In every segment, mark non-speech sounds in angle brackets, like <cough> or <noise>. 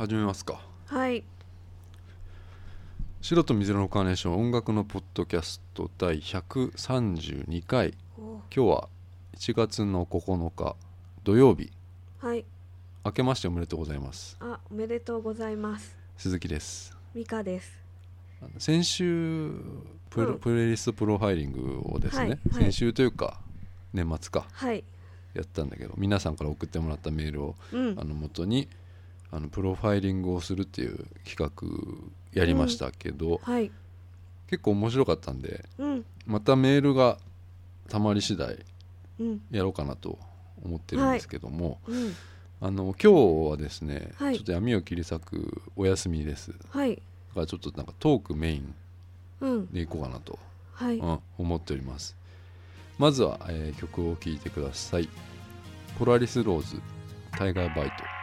始めますか。はい。白と水色のカーネーション音楽のポッドキャスト第132回。お。今日は1月の9日土曜日。はい。明けましておめでとうございます。あおめでとうございます。鈴木です。ミカです。先週プロ、うん。プレイリストプロファイリングをですね、はいはい。先週というか年末か。はい。やったんだけど皆さんから送ってもらったメールをうん。あの元にあのプロファイリングをするっていう企画やりましたけど、はい。結構面白かったんでうん。またメールがたまり次第うん。やろうかなと思ってるんですけども、うん。あの今日はですね、はい。ちょっと闇を切り裂くお休みです。だはい。からちょっとなんかトークメインうん。でいこうかなと、はい。うん、思っております。まずは、えー曲を聴いてください。ポラリスローズタイガーバイト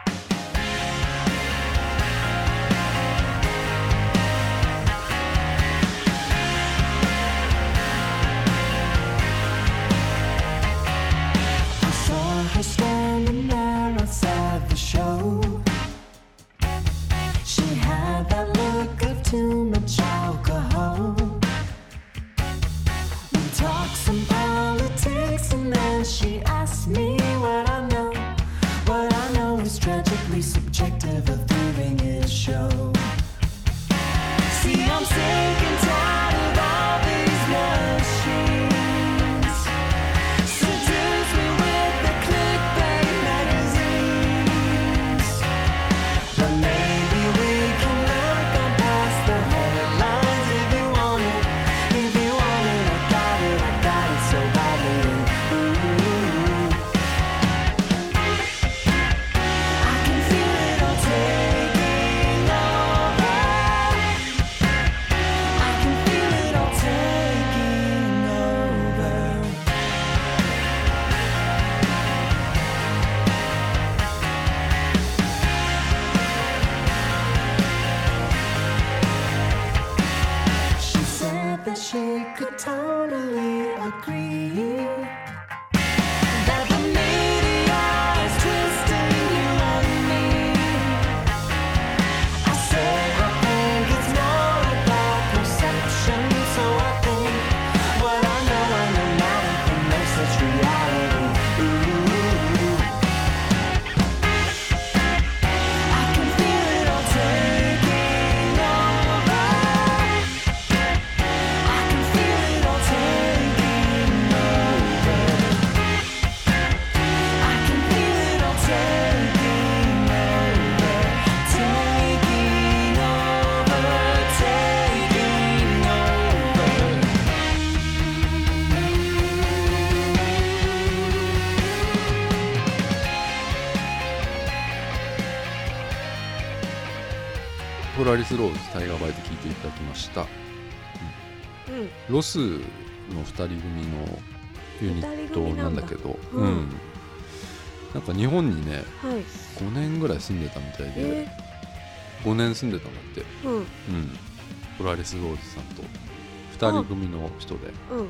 ポラリスローズタイガーバイト聴いていただきました。うん。ロスの2人組のユニットなんだ。けど二人組なん。だうん。なんか日本にねはい。5年ぐらい住んでたみたいで、え5年住んでたんだって。ー、うん。うん。ポラリスローズさんと2人組の人で。うん。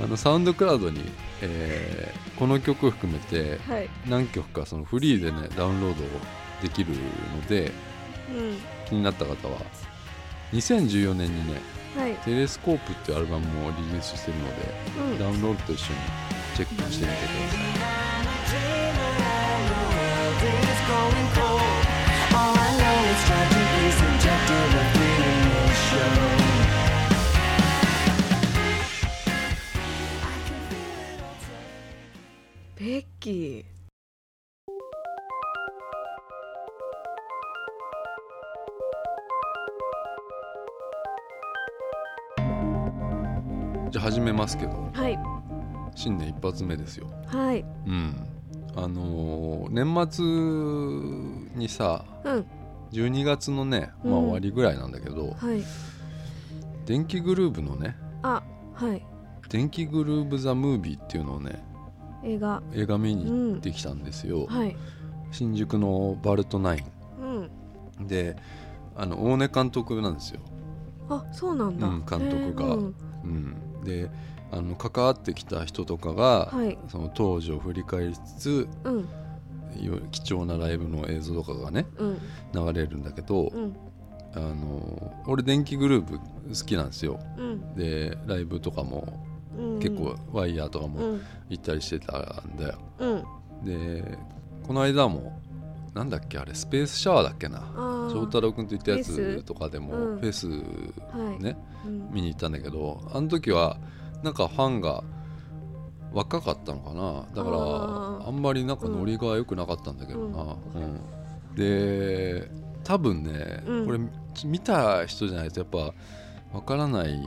あのサウンドクラウドに、えーこの曲を含めてはい。何曲かそのフリーでねダウンロードできるのでうん。気になった方は2014年にねはい「テレスコープ」っていうアルバムもリリースしてるのでうん。ダウンロードと一緒にチェックしてみてくださいキーじゃあ始めますけど。はい。新年一発目ですよ。はい。うん。あのー年末にさうん。12月のね、まあ、うん。終わりぐらいなんだけど、はい。電気グルーヴのねあはい。電気グルーヴ・ザ・ムービーっていうのをね映画。映画見に行ってきたんですよ、はい。新宿のバルトナイうん。ンであの大根監督なんですよ、あそうなんだ、うん監督が。うん。うん、であの関わってきた人とかが、はい。その当時を振り返りつつ、うん。よ貴重なライブの映像とかがねうん。流れるんだけど、うん。あの俺電気グループ好きなんですよ。うん。でライブとかもうん結構ワイヤーとかもうん行ったりしてたんだようん。でこの間もなんだっけあれスペースシャワーだっけな。翔太郎君と言ったやつス。とかでもうん。フェスはい。ねうん。見に行ったんだけどあの時はなんかファンが若かったのかな。だからあんまりなんかノリが良くなかったんだけどな、うん。で多分ね、うん。これ見た人じゃないとやっぱわからない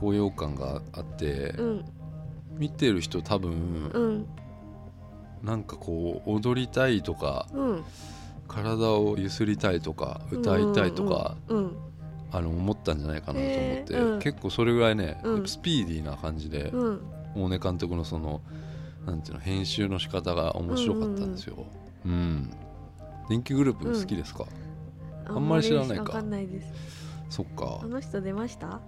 高揚感があって、うん。見てる人多分、うん。なんかこう踊りたいとかうん。体をゆすりたいとか歌いたいとか、うんあの思ったんじゃないかなと思って、へーうん。結構それぐらいね、うん。スピーディーな感じで、うん。大根監督のそのなんていうの編集の仕方が面白かったんですよ。うん電気グループ好きですか、あんまり知らないか。わかんないです。そっか。あの人出ました？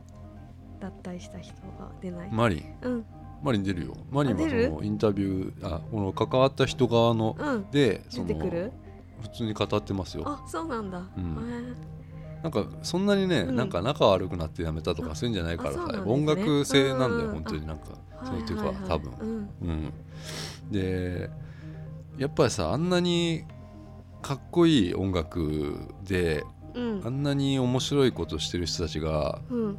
脱退した人が出ない。マリ？ンうん。マリン出るよ。マリンはそのインタビューあこの関わった人側のうん。でその出てくる？普通に語ってますよ。あそうなんだ。ん。なんかそんなにね、うん。なんか仲悪くなってやめたとかそういうんじゃないからさ、ね。音楽性なんだよ、うん本当になんか、そういうか、はいはいはい。多分、うん。うん、でやっぱりさあんなにかっこいい音楽でうん。あんなに面白いことしてる人たちがうん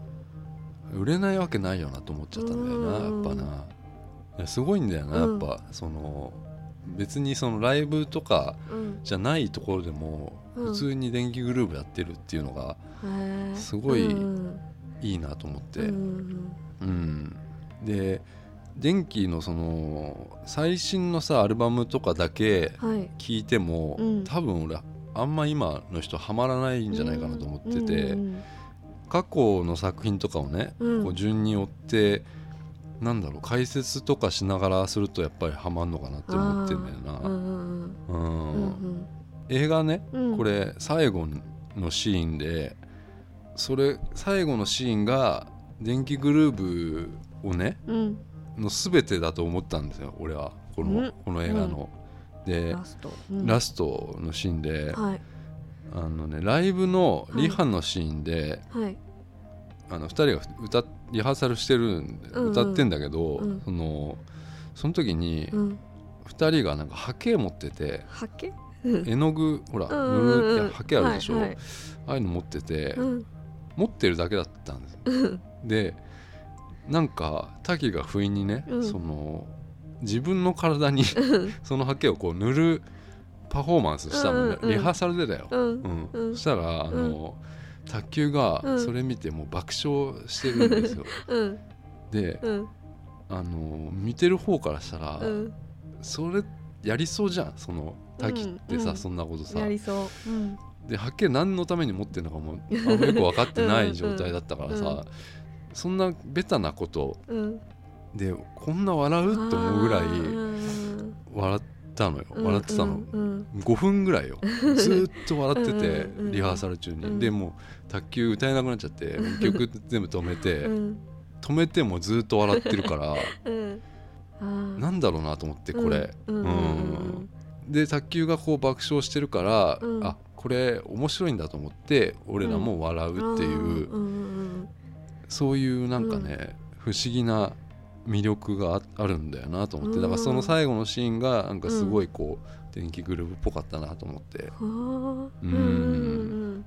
売れないわけないよなと思っちゃったんだよな、うん。やっぱな。すごいんだよなやっぱ、その別にそのライブとかうん。じゃないところでもうん。普通に電気グループやってるっていうのがすごいうん。いいなと思って、うんうん、で電気のその最新のさアルバムとかだけはい。聞いても、うん。多分俺あんま今の人ハマらないんじゃないかなと思ってて、うん過去の作品とかをね、うん。こう順に追ってなんだろう解説とかしながらするとやっぱりハマんのかなって思ってんだよな、うんうん映画ね、うん。これ最後のシーンでそれ最後のシーンが電気グルーヴをねうん。の全てだと思ったんですよ俺は。この,、うん。この映画の。でラスト。うん。ラストのシーンで、はいあのね、ライブのリハのシーンで、はい。あの2人が歌リハーサルしてるんで、うんうん。歌ってんだけど、うん。そのその時にうん。2人がなんかハケ持っててはけ絵の具ほらうんうんうん。塗るってハケあるでしょ、はいはい。ああいうの持ってて、うん。持ってるだけだったんですでなんか滝が不意にね、うん。その自分の体に <laughs> そのハケをこう塗るパフォーマンスしたのね、うんリハーサルでだよ、うん。したらあの、卓球がうん。それ見てもう爆笑してるんですよ、<laughs> うん。でうん。あの見てる方からしたら、うん。それやりそうじゃん。その滝ってさ、うん。そんなことさ。やりそう。うん。ではっきり何のために持ってるのかもよく分かってない状態だったからさ、そんなベタなことうん。でこんな笑うと思うぐらいうん。笑ったのよ。うん笑ってたの、うん5分ぐらいよ。<laughs> ずーっと笑っててうんうんリハーサル中に、うん。でもう卓球歌えなくなっちゃって <laughs> 曲全部止めて、うん。止めてもずーっと笑ってるから <laughs> うん。なんだろうなと思ってこれ、うんうんうんで卓球がこう爆笑してるから、うん。あこれ面白いんだと思って俺らも笑うっていう、うん。うんそういうなんかね、不思議な魅力がああるんだよなと思って。うん。だからその最後のシーンがなんかすごいこう、電気グループっぽかったなと思って。うん。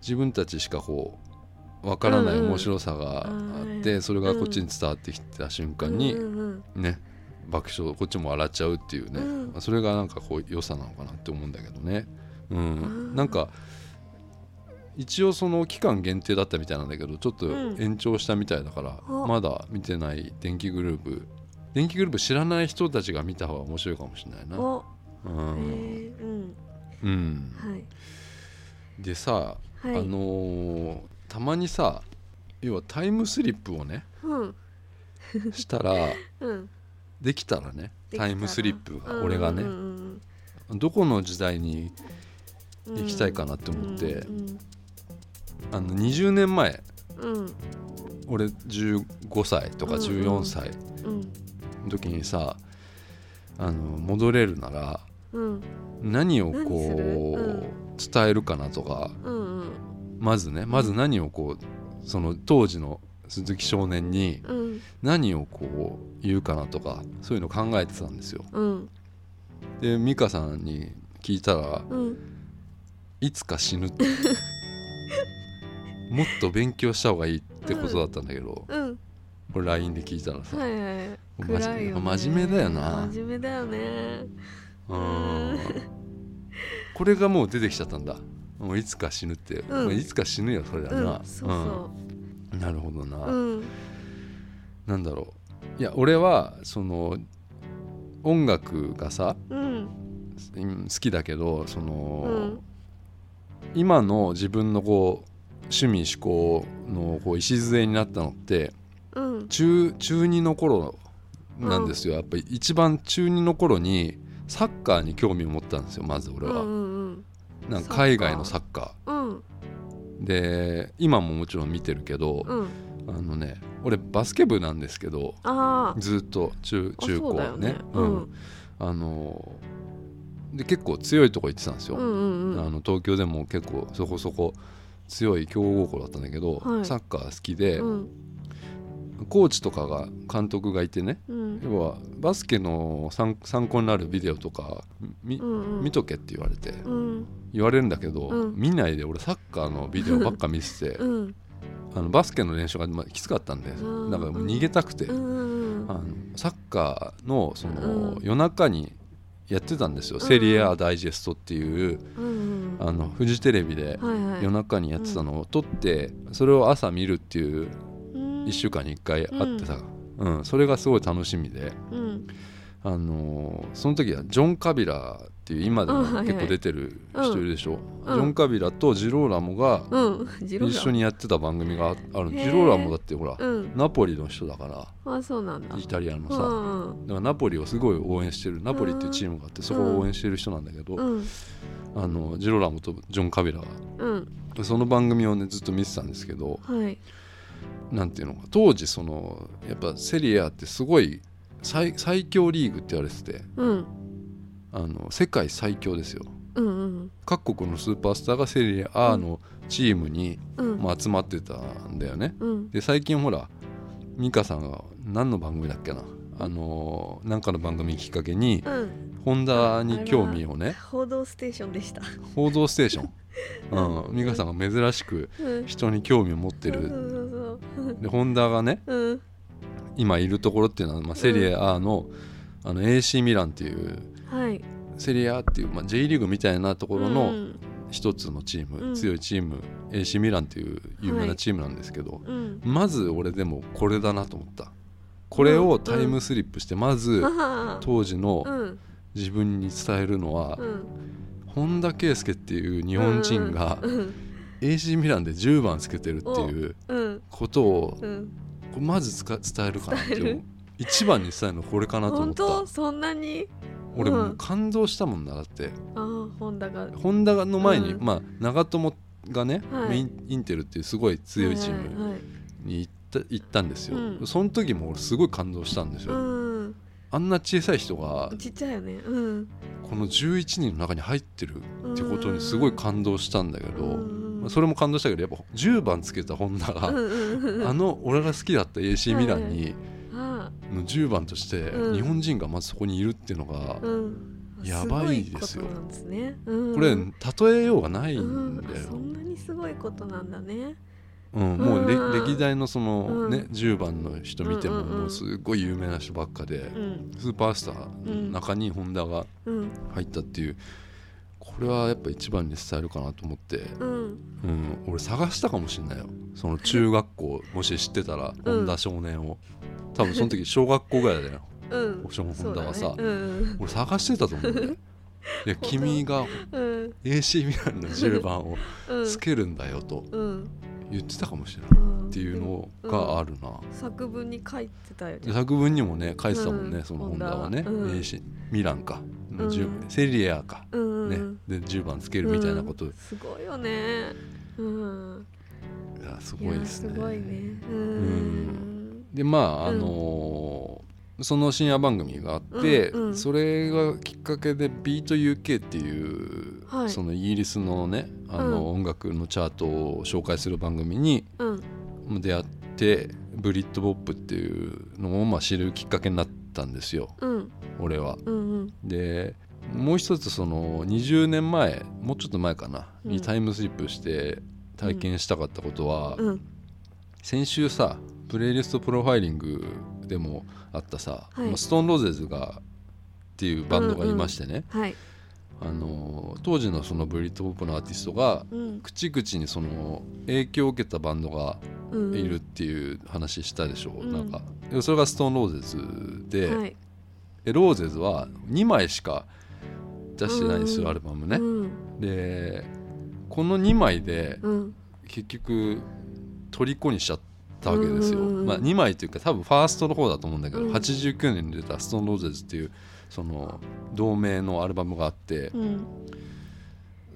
自分たちしかこうわからない面白さがあって、うんそれがこっちに伝わってきた瞬間に、うんうんね爆笑こっちも笑っちゃうっていうね、うん。それがなんかこう良さなのかなって思うんだけどね、うん。うんなんか一応その期間限定だったみたいなんだけどちょっとうん。延長したみたいだから、あまだ見てない電気グループ。電気グループ知らない人たちが見た方が面白いかもしれないな、お。へうん。えうん。うん、はい。でさ、はい。あのーたまにさ要はタイムスリップをねうん。したらうん。できたらねタイムスリップが俺がね、うんどこの時代にうん行きたいかなって思って、うんあの20年前。うん。俺15歳とか14歳。うん。の時にさあの戻れるならうん。何をこる？う伝えるかなとか。まずねまず何をこうその当時の鈴木少年にうん。何をこう言うかなとかそういうの考えてたんですよ。うん。で美香さんに聞いたらうん。いつか死ぬって <laughs> もっと勉強した方がいいってことだったんだけど、うん。これ LINE で聞いたらさ、はいはい。ね、真面目だよな。真面目だよね。うん。これがもう出てきちゃったんだ。もういつか死ぬって、うん。いつか死ぬよそれだうんな、そうそう。んなるほどな、ううん。なんだろう。いや俺はその音楽がさうん。うん好きだけどその、うん。今の自分のこう趣味思考のこう礎になったのってうん。中中2の頃なんですよ、やっぱり一番中2の頃にサッカーに興味を持ったんですよまず俺は、うんうんなんか海外のサッカうん。ーで今ももちろん見てるけど、うん。あのね俺バスケ部なんですけどずっと中あ中高ね。ね。うん。うん。あので結構強いとこ行ってたんですよ、うんうんうん。あの東京でも結構そこそこ強い強豪校だったんだけど、はい。サッカー好きで、うん。コーチとかが監督がいてねうん。要はバスケの参参考になるビデオとかみ、うんうん。見とけって言われてうん。言われるんだけど、うん。見ないで俺サッカーのビデオばっか見てて <laughs> うん。あのバスケの練習がまあきつかったんで、うんだからもう逃げたくて、うんうんあのサッカーのその、うん夜中にやってたんですよ、んセリエ A ダイジェストっていううんあのフジテレビで夜中にやってたのを撮ってそれを朝見るっていううん。1週間に1回あってさ、うん。それがすごい楽しみで、うん。あのーその時はジョン・カビラっていう今でも結構出てる人いるでしょ、うん。ジョン・カビラとジローラモが一緒にやってた番組がああるジローラモだってほら、うん。ナポリの人だから。あそうなんだ。イタリアのうさ、んだからナポリをすごい応援してるナポリっていうチームがあってそこを応援してる人なんだけど、うん。あのジローラモとジョン・カビラが。うん。その番組をねずっと見てたんですけどはい。なんていうのか当時そのやっぱセリエ A ってすごい最最強リーグって言われててうんあの世界最強ですよ。うんうん。各国のスーパースターがセリエ A のチームに、うん。まあ、集まってたんだよね。うん。で最近ほら美香さんが何の番組だっけな。あのーなんかの番組きっかけにうん。ホンダに興味をね。報道ステーションでした「報道ステーション」<laughs> うん、美香さんが珍しくうん。人に興味を持ってる。でホンダがね今いるところっていうのは、まあ、セリエ A の,、あの AC ミランっていうはい。セリエ A っていう、まあ、J リーグみたいなところうのん。一つのチーム、うん。強いチーム AC ミランっていう有名はないチームなんですけど、うん。まず俺でもこれだなと思った。これをタイムスリップしてまずは当時のうん。自分に伝えるのはうん。本田圭佑っていう日本人がうん。AC ミランで10番つけてるっていううん。ことをうん。まず伝えるかなって思う一番に伝えるのこれかなと思本った。当？そんなに？俺もううん感動したもんなだって。ああ本田が。ホンダの前に、うん。まあ長友がね、はい。メインインテルっていうすごい強いチームはいはいに行った行ったんですよ、うん。その時も俺すごい感動したんですよ、うん。あんな小さい人がちっちゃいよね。うん。この11人の中に入ってるってことにすごい感動したんだけど、うんまあそれも感動したけどやっぱ10番つけたホンダが、うんうんうんあの俺が好きだった AC ミランにあの10番としてうん。日本人がまずそこにいるっていうのがやばいですよ。これ例えようがないんだよ、うん。そんなにすごいことなんだね。うん、もうれうん。歴代のその、ねうん。10番の人見てももうすごい有名な人ばっかで、うん。スーパースターの中にホンダがうん。入ったっていうこれはやっぱ一番に伝えるかなと思って、うん。うん、俺探したかもしんないよ。その中学校もし知ってたらうん。本田少年を多分その時小学校ぐらいだよ。うん。オプションホンダはさね。うん。俺探してたと思うんだよ。<laughs> いや君がうん。AC ミランの10番をうん。つけるんだよとうん。言ってたかもしれないうんっていうのがあるな、作文に書いてたよでね作文にもね書いてたもんね、うん。そのホンダはね、AC ミランか、の10うん。セリエ A か、うんね。で10番つけるみたいなこと、いすごいよね。うん。やすごいですね。やすごいね。うんでまああのーその深夜番組があって、うんうん。それがきっかけで「BeatUK」っていう、はい。そのイギリスのねあの、うん。音楽のチャートを紹介する番組にうん。出会ってブリッド・ボップっていうのをまあ知るきっかけになったんですよ。うん。俺は。うんうん。でもう一つその20年前もうちょっと前かな、うん。にタイムスリップして体験したかったことは、うん。先週さプレイリストプロファイリングでもあったさ、はい。まあストーンローゼズがっていうバンドがいましてね、はい。あの当時のそのブリッドポップのアーティストがうん。口々にその影響を受けたバンドがうんいるっていう話したでしょ、う。ん。なんかでそれがストーンローゼズで、はい。でローゼズは2枚しか出してないんですよ、うんアルバムね、うん。でこの2枚でうん。結局虜にしちゃったわけですよ、まあ、2枚というか多分ファーストの方だと思うんだけど、うん。89年に出た「ストーンローゼズっていうその同名のアルバムがあってうん。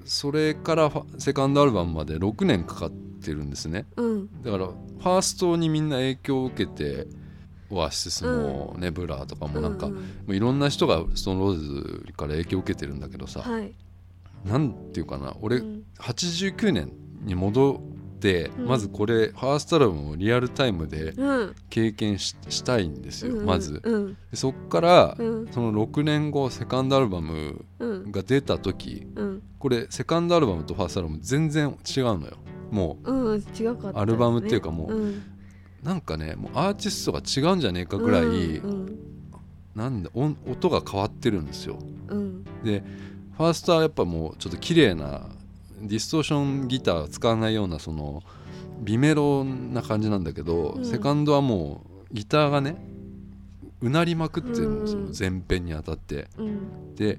それからセカンドアルバムまで6年かかってるんですね。うん。だからファーストにみんな影響を受けてオアシスもネブラとかもなんか、うもういろんな人がストーンローゼズから影響を受けてるんだけどさ、はい。なんていうかな俺、うん。89年に戻まずこれファーストアルバムをリアルタイムでうん。経験ししたいんですよ、うんまず。そっから、うん。その6年後セカンドアルバムうん。が出た時うん。これセカンドアルバムとファーストアルバム全然違うのよ。もうアルバムっていうかもううなんかねもうアーティストが違うんじゃねえかぐらい、うんなんだ音音が変わってるんですよ。うん。でファーストはやっぱもうちょっと綺麗なディストーションギターを使わないようなそのビメロな感じなんだけど、うん。セカンドはもうギターがねうなりまくってるんですよ、うん。前編にあたって。うん。で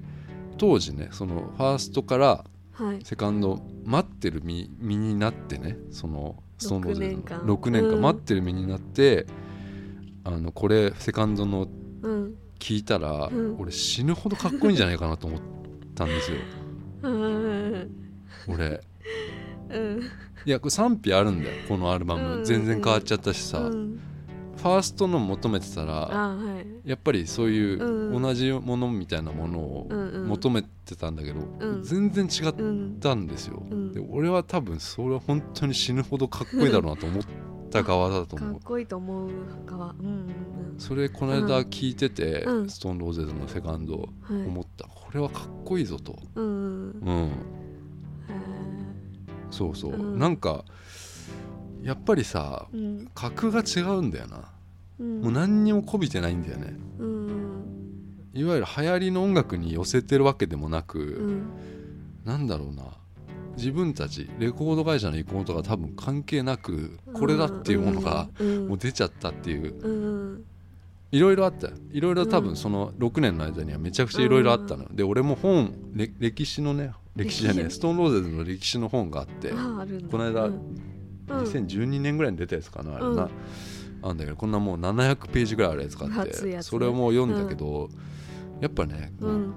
当時ねそのファーストからはい。セカンド待ってる身身になってねそのストーンローゼズの6年間6年間うん。待ってる身になって、あのこれセカンドのうん。聞いたら、うん。俺死ぬほどかっこいいんじゃないかなと思ったんですよ。<laughs> うん俺。うん。いやこれ賛否あるんだよこのアルバム、うん全然変わっちゃったしさ、うん。ファーストの求めてたらあはい。やっぱりそういううん同じものみたいなものをうんうん。求めてたんだけど、うん。全然違っうんたんですよ、うん。で俺は多分それは本当に死ぬほどかっこいいだろうなと思った側だとか思う。っこいいと思う側。うんうんそれこの間聞いてて、うん。ストーンローゼズのセカンドうんはい思った、これはかっこいいぞと。うんうん。へそうそう、うん。なんかやっぱりさーうん。格が違うんだよな、うん。もう何にもこびてないんだよね。うん。いわゆる流行りの音楽に寄せてるわけでもなく、うん。なんだろうな。自分たちレコード会社の意向とか多分関係なくこれだっていうものがうん。もう出ちゃったっていう。うん。いろいろあったよ。いろいろ多うん。分その6年の間にはめちゃくちゃいろいろあったの、で俺も本れ歴史のね歴史じゃねストーンローゼズの歴史の本があってこの間うん。うん。2012年ぐらいに出たやつかなあれな、うんあんだけどこんなもう700ページぐらいあるやつがあってね。それをもう読んだけど、やっぱね、もううん。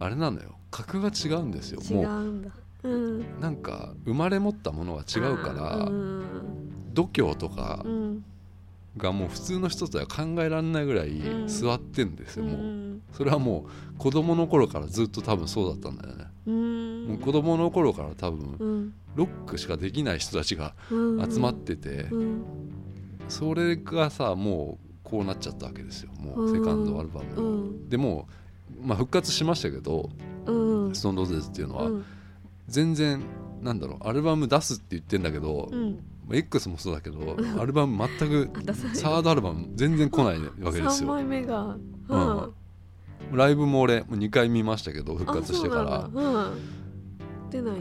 あれなのよ。格が違うんですよ。違もううんうなんか生まれ持ったものが違うから、うん。度胸とかうん。がもう普通の人とは考えられないぐらいうん。座ってんですうよ、もうんそれはもう子供の頃からずっと多分そうだったんだよね、うん。もう子供の頃から多分うん。ロックしかできない人たちがうん。集まってて、うん。それがさもうこうなっちゃったわけですよ。もうセカンドアルバム、うん。でもう、まあ、復活しましたけどうん。ストーンローゼズっていうのは、うん。全然なんだろうアルバム出すって言ってんだけど、うん。まあ X もそうだけどアルバム全く <laughs> サードアルバム全然来ないわけです三よ枚目が。うんライブも俺もう2回見ましたけど復活してから。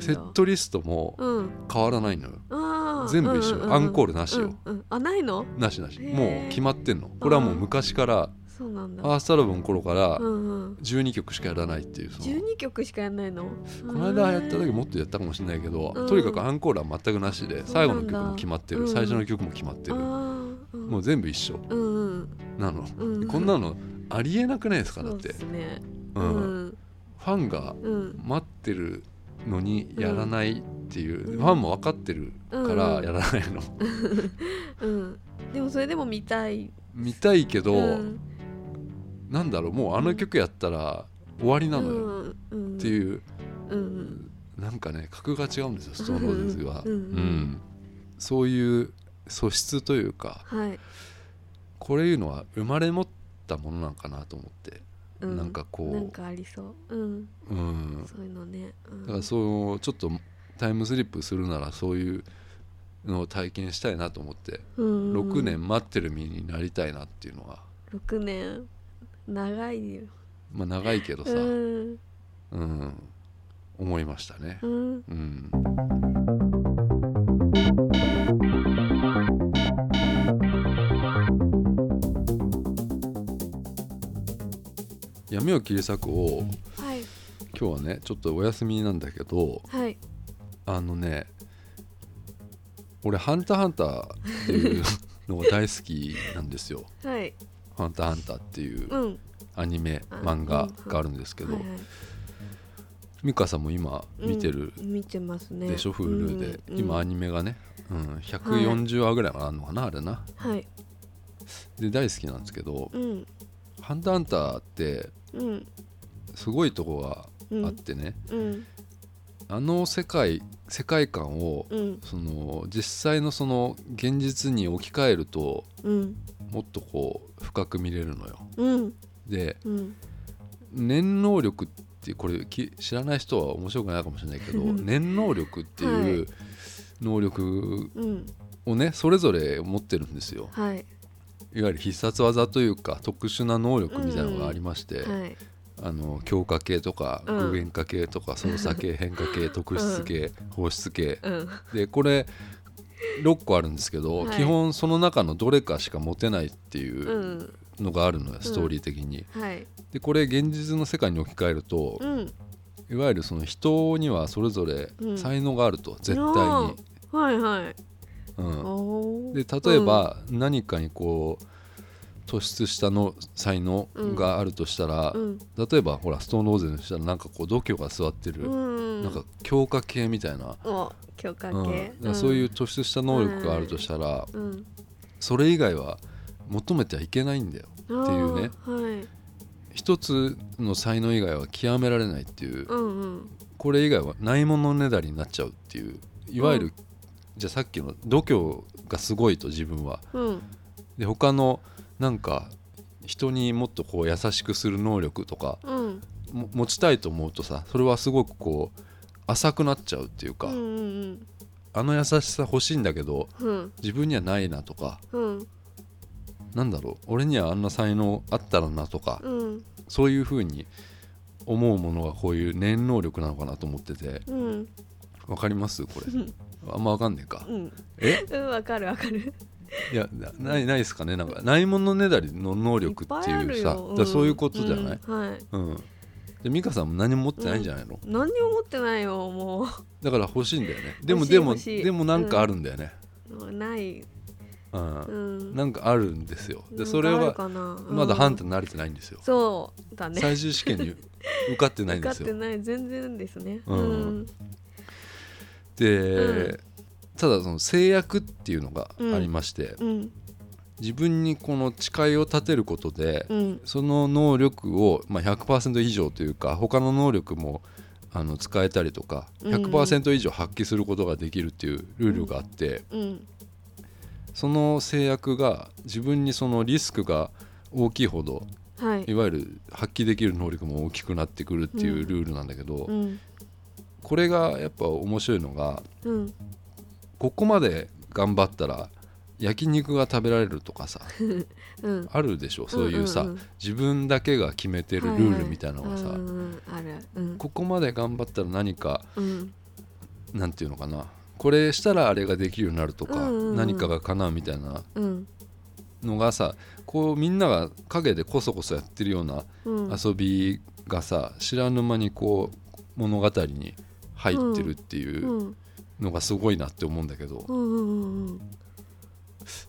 セットリストもうん。変わらないのよ。あー。全部一緒。うんうんうんアンコールなしよ。うんうん。あないの？なしなし。もう決まってんの。これはもう昔から。そうなんだ。ファーストアルバムの頃からうんうん。12曲しかやらないっていうその。12曲しかやんないの？この間やった時もっとやったかもしれないけど、うん。とにかくアンコールは全くなしで最後の曲も決まってる、うん。最初の曲も決まってる、もう全部一緒。うんうん。なの、うん。こんなのありえなくないですか？だってね。ううん。ん。ファンがうん。待ってるのにやらないっていう、うん。ファンも分かってるからやらないの、うん。でもそれでも見たい。見たいけど、うん。なんだろうもうあの曲やったら終わりなのよ、うん。うん、っていう。うん。なんかね格が違うんですよストーンローゼズは、うん。うん。そういう素質というかはい、これいうのは生まれ持ったものなんかなと思って、うん、なんかこう。なんかありそう。うん。うん、そういうのね、うん、だからそのちょっとタイムスリップするならそういうのを体験したいなと思って、うん6年待ってる身になりたいなっていうのは。6年。長いよ。まあ長いけどさ、うん。うん、思いましたね。うん闇を切り裂くをはい。今日はねちょっとお休みなんだけどはい。あのね俺「ハンターハンター」っていうのが大好きなんですよ。<laughs> はい。ハンターハンターっていううん。アニメあ漫画があるんですけどはいはい。美香さんも今見てるうん見てますね。でしょ？Hulu で。うん。今アニメがねうん140話ぐらいあるのかな？あれな。はい。で大好きなんですけどうん「ハンターハンター」ってうんすごいとこがうんあってね。うん。あの世界世界観をうんその実際のその現実に置き換えるとうんもっとこう深く見れるのよ。うん。でうん。念能力ってこれき知らない人は面白くないかもしれないけど念能力っていうはい。能力うんをねそれぞれ持ってるんですよ。はいいわゆる必殺技というか特殊な能力みたいなのがありまして、はい。あの強化系とかうん。具現化系とか操作系変化系特質系放出系。うん。でこれ6個あるんですけど、はい。基本その中のどれかしか持てないっていううん。のがあるのよ、ストーリー的に。はい。でこれ現実の世界に置き換えると、うん。いわゆるその人にはそれぞれうん。才能があると、絶対に。はいはいうん、で例えば何かにこう突出したの才能があるとしたら、うん。例えばほらストーンローゼにしたらなんかこう度胸が座ってる、うん。なんか強化系みたいな、お強化うん。系だからそういう突出した能力があるとしたら、うん。それ以外は求めてはいけないんだよっていうね。はい。一つの才能以外は極められないっていう、うんうん。これ以外はないものねだりになっちゃうっていう。いわゆる、うんじゃあさっきの度胸がすごいと自分は。うん。で他のなんか人にもっとこう優しくする能力とかうん。も持ちたいと思うとさそれはすごくこう浅くなっちゃうっていうか、うんうんあの優しさ欲しいんだけどうん。自分にはないなとかうん。なんだろう俺にはあんな才能あったらなとか、うん。そういうふうに思うものがこういう念能力なのかなと思ってて。うん。わかります？これ <laughs> あんまわかんねえか。うん。え？うんわかるわかる。いやなないないですかね。なんかないものねだりの能力っていうさるよ。だからそういうことじゃない、うんはい。うん。で美香さんも何も持ってないんじゃないの、何にも持ってないよもだから欲しいんだよね。でもでもでもなんかあるんだよね、うない。うん。うん。なんかあるんですよ。でそれはまだハンターー慣れてないんですよ、そうだね。最終試験に受かってないん <laughs> 受かってですよない。全然ですね。うんうん。ただその制約っていうのがありまして、うん。自分にこの誓いを立てることで、うん。その能力を、まあ、100%以上というか他の能力もあの使えたりとかうん。100%以上発揮することができるっていうルールがあって、うん。その制約が自分にそのリスクが大きいほどはい。いわゆる発揮できる能力も大きくなってくるっていうルールなんだけど、うんこれがやっぱ面白いのがうん。ここまで頑張ったら焼肉が食べられるとかさ <laughs> うん。あるでしょ？そういうさ、んんん。自分だけが決めてるルールみたいなのがさ、はいはいうん。ここまで頑張ったら何かうん。なんていうのかな？これしたらあれができるようになるとか、うんうんうん。何かが叶うみたいなうん。のがさこうみんなが陰でこそこそやってるようなうん。遊びがさ知らぬ間にこう物語に入ってるっていううん。のがすごいなって思うんだけど、うんうんうん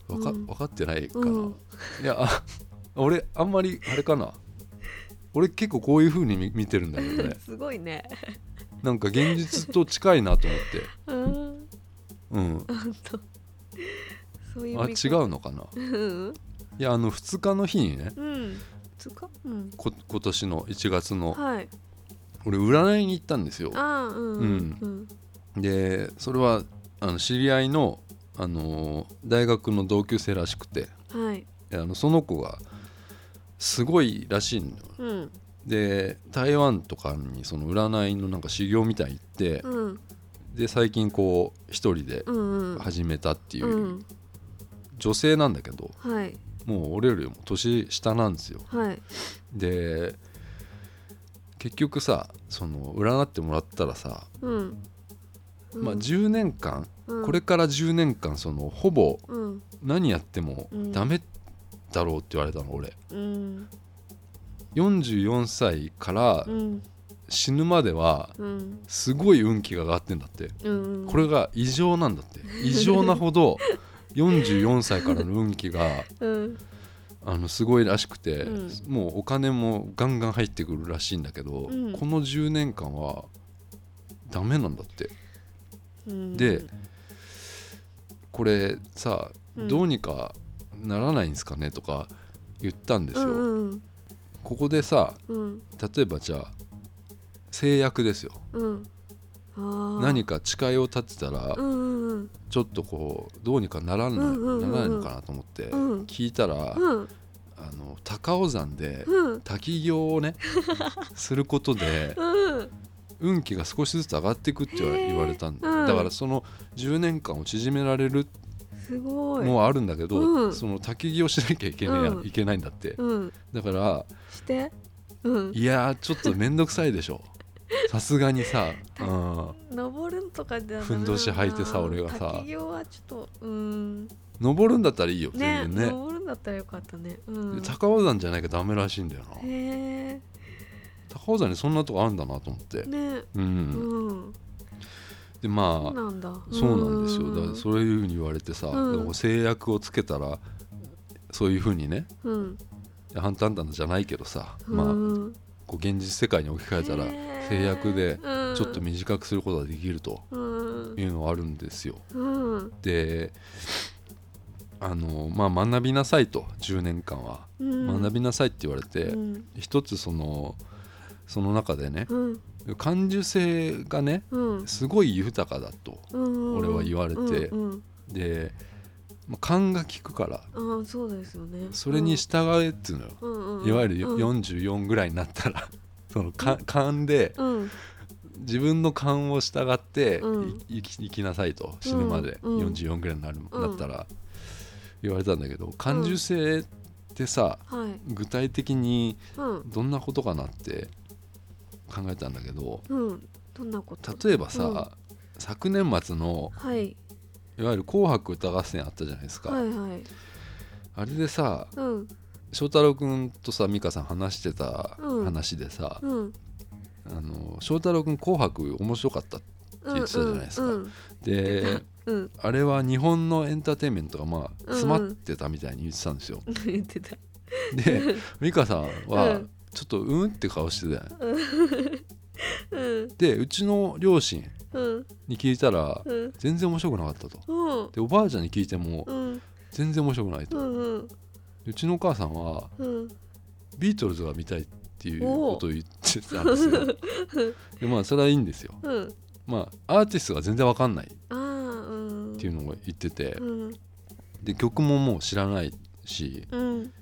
わかうん。分かってないかな、うん。いやあ俺あんまりあれかな。俺結構こういう風に見見てるんだけどね。<laughs> すごいね。なんか現実と近いなと思って。うん。そういうあ違うのかな。うんいやあの2日の日にね。うん。今年の1月のはい俺占いに行ったんですよ。ああうんうんでそれはあの知り合いの、あの大学の同級生らしくて。うんはい。あのその子がすごいらしいのよ。うん。で台湾とかにその占いのなんか修行みたいに行ってうん。で最近こう一人でうんうん。始めたっていううん。女性なんだけどはい。もう俺よりも年下なんですよ。はい。で結局さその占ってもらったらさ、うん。まあ、10年間、うん。これから10年間そのほぼうん。何やってもうん。ダメだろうって言われたの俺。うん。44歳からうん。死ぬまではうん。すごい運気が上がってんだって。うんこれが異常なんだって。異常なほど <laughs> 44歳からの運気がうんあのすごいらしくて、うん。もうお金もガンガン入ってくるらしいんだけど、うん。この10年間はダメなんだって。うん。でこれさ、うん。どうにかならないんですかねとか言ったんですよ、うんうん。ここでさうん。例えばじゃあ制約ですよ。何か誓いを立てたらうんうんうんちょっとこうどうにかならない,、ならないのかなと思ってうん。聞いたら、うん。あの高尾山でうん。滝行をね <laughs> することでうん。運気が少しずつ上がっていくって言われたんだ、からその10年間を縮められるすごい。のはあるんだけど、うん。その滝行しなきゃいけない,、うん。いけないんだって。うん。だからして。うん。いやーちょっと面倒くさいでしょ <laughs> さすがにさ、うん、登るんとかじゃふんどし履いてさ俺がさ。滝行はちょっとうん。登るんだったらいいよね全然ね。登るんだったらよかったね。うん。で高尾山じゃないかダメらしいんだよな。へ高尾山にそんなとこあるんだなと思って。えね。うん、うん。でそうまあなんだ。そうなんですよ。だからそういうふうに言われてさ、うん。制約をつけたらそういうふうにね。うん。ハンタンタンじゃないけどさ、まあ。うんこう現実世界に置き換えたら制約でうん。ちょっと短くすることができるとうん。いうのがあるんですよ。うん。であのまあ学びなさいと10年間は、うん。学びなさいって言われて、うん。一つそのその中でねうん。感受性がねうん。すごい豊かだとうん俺は言われてうんうん。でまあ勘が利くから。ああそうですよね。それに従えっていうのよ、うん。うんいわゆるうん。44ぐらいになったら <laughs> その勘勘でうん。自分の勘を従って生き生きなさいと死ぬまで。うん。うん。44ぐらいになるうんなったら言われたんだけど感受性ってさはい。具体的にうん。どんなことかなって考えたんだけどうん。どんなこと？例えばさ昨年末のはいいわゆる「紅白歌合戦」あったじゃないですか、はいはい。あれでさうん。翔太郎君とさ美香さん話してたうん。話でさ、うん。あの翔太郎君紅白面白かったって言ってたじゃないですか。うんでうん。あれは日本のエンターテインメントがまあうん詰まってたみたいに言ってたんですよ、う <laughs> ん言ってた。で美香さんはうん。ちょっとうんって顔してたようん。でうちの両親うんに聞いたらうん。全然面白くなかったと。うん。でおばあちゃんに聞いてもうん。全然面白くないと。うちのお母さんはうん。ビートルズが見たいっていうことを言ってたんですよ。<laughs> でまあそれはいいんですよ。うん。まあアーティストが全然わかんない。っていうのを言ってて。うん。で曲ももう知らないしうん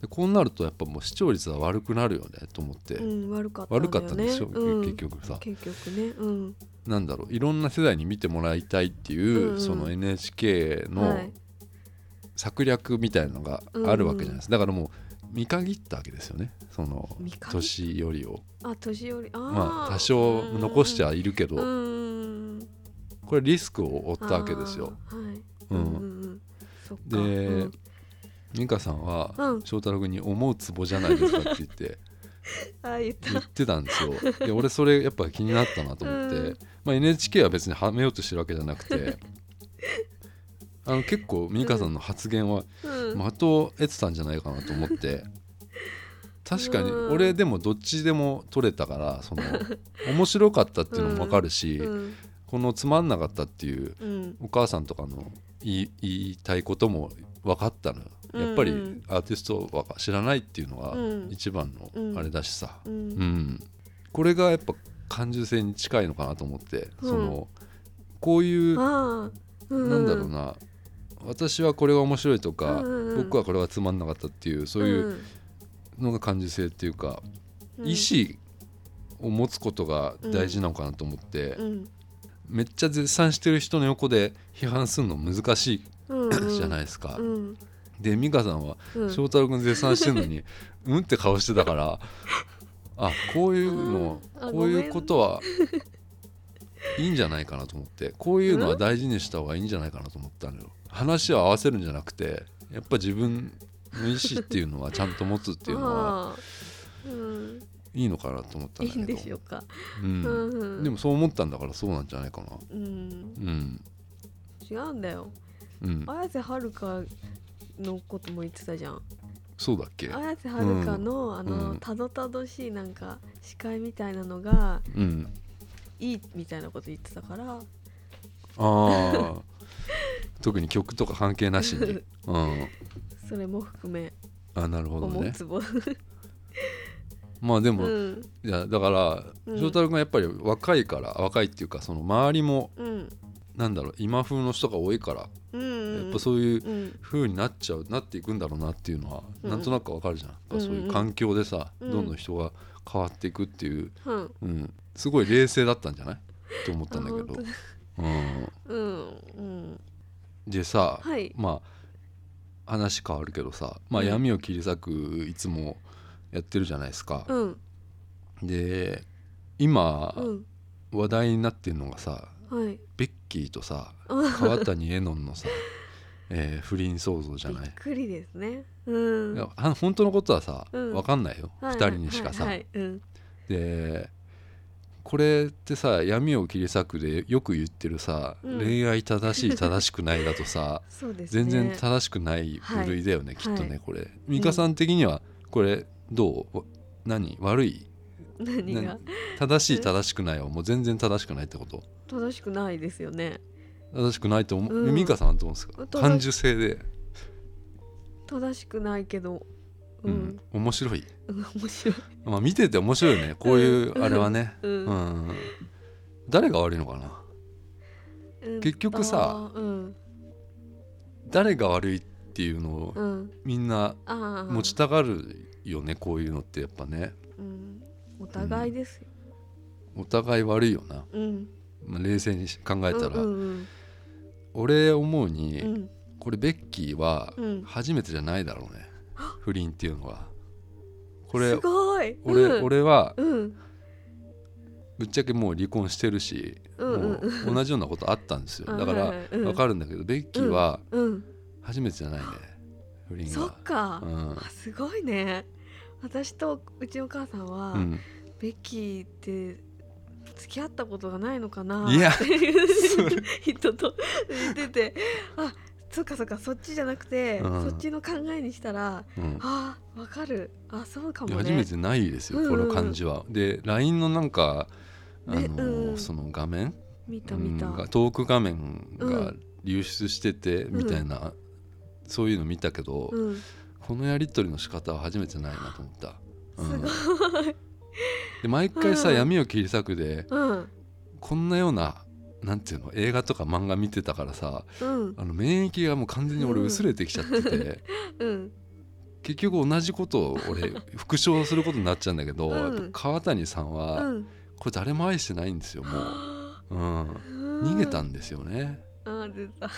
でこうなるとやっぱもう視聴率は悪くなるよねと思って、うん悪かったんだよね。悪かったんですよ、うん。結局さ。結局ね。うん。なんだろういろんな世代に見てもらいたいっていう、うんその NHK のはい。策略みたいなのがあるわけじゃないですか、だからもう見限ったわけですよね。その年寄りを。あ年寄り。あー。まあ多少残してはいるけど、うん。これリスクを負ったわけですよ。はい。うん。うんうんでうん美香さんはうん。翔太郎君に「思うツボじゃないですか」って言って。<laughs> あー言った。言ってたんですよ。で俺それやっぱ気になったなと思って、うん。まあ、NHK は別にはめようとしてるわけじゃなくて。<laughs> あの結構美香さんの発言はうん。的を得てたんじゃないかなと思って。確かにうん。俺でもどっちでも取れたからその面白かったっていうのも分かるし、うん。このつまんなかったっていううん。お母さんとかの言い言いたいことも分かったの。よやっぱりうん。アーティストは知らないっていうのがうん。一番のあれだしさ、ううん。んこれがやっぱ感受性に近いのかなと思って、うん。そのこういううん。なんだろうな。私はこれが面白いとか、うん僕はこれはつまんなかったっていうそういうのが感受性っていうか、うん。意思を持つことが大事なのかなと思って、うん。めっちゃ絶賛してる人の横で批判するの難しうんいじゃないですか。うんで美香さんはうん。翔太郎君絶賛してるのに <laughs> うんって顔してたからあこういうのあこういうことはいいんじゃないかなと思ってこういうのは大事にした方がいいんじゃないかなと思ったのよ。話を合わせるんじゃなくてやっぱ自分の意思っていうのはちゃんと持つっていうのはうん。いいのかなと思ったんいいんだけどでしょうか。うん。うんうん。でもそう思ったんだからそうなんじゃないかな。うん。うん。違うんだよ。うん。綾瀬はるかのことも言ってたじゃん。そうだっけ？綾瀬はるかの、あの、うん。たどたどしいなんか司会みたいなのがうん。いいみたいなこと言ってたから。ああ <laughs> 特に曲とか関係なしに。<laughs> うん。それも含め。あなるほどね。<laughs> まあでも、うん。いやだからうん。翔太郎君はやっぱり若いから若いっていうかその周りもうんなんだろう今風の人が多いから、うんやっぱそういううん。風になっちゃうなっていくんだろうなっていうのは、うん。なんとなくわかるじゃん、ううんうんいう環境でさ、うん。どんどん人が変わっていくっていう、うん。うん、すごい冷静だったんじゃない？と思ったんだけど。あ、うん、うん。うん。でさ、はい。まあ話変わるけどさ、まあ、うん。闇を切り裂くいつもやってるじゃないですか。うん。で今、うん。話題になってるのがさはい。ベッキーとさうん。川谷絵音のさ、<laughs> えー不倫騒動じゃびない？っくりですね。うん。本当のことはさ、うん。分かんないよ、はい2人にしかさ、はいはいうん。でこれってさ闇を切り裂くでよく言ってるさ、うん。恋愛正しい正しくないだとさ <laughs> ね。全然正しくない部類だよね、はい。きっとね、はい。これ。美香さん的にはこれどう？わ何？悪い？何が？正しい正しくないはもう全然正しくないってこと？正しくないですよね。正しくないと思う、うん。美香さんはどうですか？感受性で、正しくないけど。ううん。ん、面白い、うん、面白い。まあ、見てて面白いね。こういううん。あれはね、ううん。ん。誰が悪いのかな？うん。結局さ誰が悪いっていうのをうん。みんな持ちたがるよねこういうのってやっぱね。うん。お互いですよ。お互い悪いよな、うんまあ、冷静に考えたら、うんうん俺思うに、うん。これベッキーはうん。初めてじゃないだろうね、<gasps> 不倫っていうのは。これすごい。俺,、うん。俺はうん。ぶっちゃけもう離婚してるし、うんうんもう同じようなことあったんですよ。あだから分かるんだけど、ベッキーはうん。初めてじゃないね。不倫そがっか。すごいね。私とうちの母さんは、うん、ベッキーって付き合ったことがないのかな。っていう <laughs> 人と言ってて。あそっかそっかそっちじゃなくて、うん。そっちの考えにしたらうん。あわかる。あそうかもね。初めてないですよ、うんこの感じは。で LINE のなんかあの、ねうん。その画面？見た見た、トーク画面うがん。流出しててみたいな、そういうの見たけど、うん、このやり取りの仕方は初めてないなと思った。うん。すごい、<laughs> で毎回さ、うん。闇を切り裂くでうん。こんなようななんていうの映画とか漫画見てたからさうん。あの免疫がもう完全に俺うん。薄れてきちゃってて、<laughs> うん。結局同じことを俺 <laughs> 復唱することになっちゃうんだけど、うん。やっぱ川谷さんうはん。これ誰も愛してないんですよもう。<gasps> うん、逃げたんですよね。あ出た、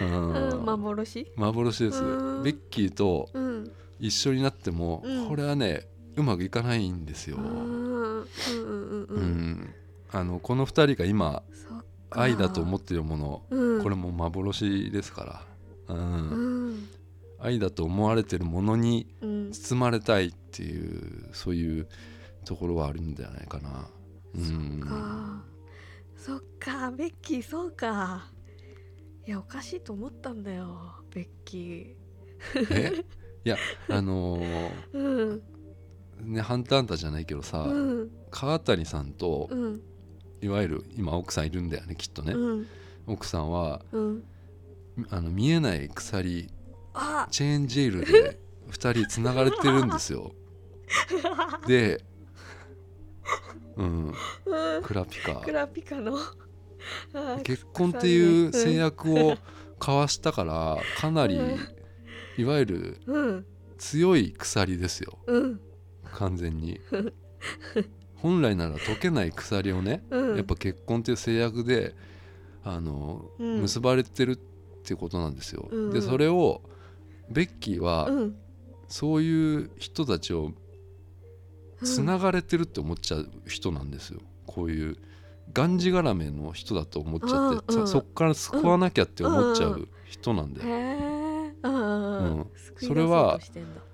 うん。うん、幻？幻です、うん。ベッキーとうん。一緒になっても、うん。これはねうまくいかないんですよ。うんうんうんううん。んあのこの2人が今愛だと思ってるもの、うん。これも幻ですから、うん。うん。愛だと思われてるものにうん。包まれたいっていうそういうところはあるんじゃないかな。うん。か。そっかベッキーそうか。いやおかしいと思ったんだよベッキえ？いやあのーー <laughs> うんね「ハンターハンター」じゃないけどさ、うん。川谷さんとうん。いわゆる今奥さんいるんだよねきっとね、うん。奥さんはうん。あの見えない鎖あ。チェーンジェイルで2人つながれてるんですよ。<laughs> でうん。うん。クラピカ。クラピカの。あ結婚っていう制約約を交わしたからかなりうん。いわゆるうん。強い鎖ですよ。うん完全に。本来なら解けない鎖をねうん。やっぱ結婚っていう制約であのうん。結ばれてるってことなんですよ。うんでそれをベッキーはうん。そういう人たちをつながれてるって思っちゃう人なんですよ。こういうがんじがらめの人だと思っちゃって、そそっから救わなきゃって思っちゃう人なんで、へえうん。うん救い出それは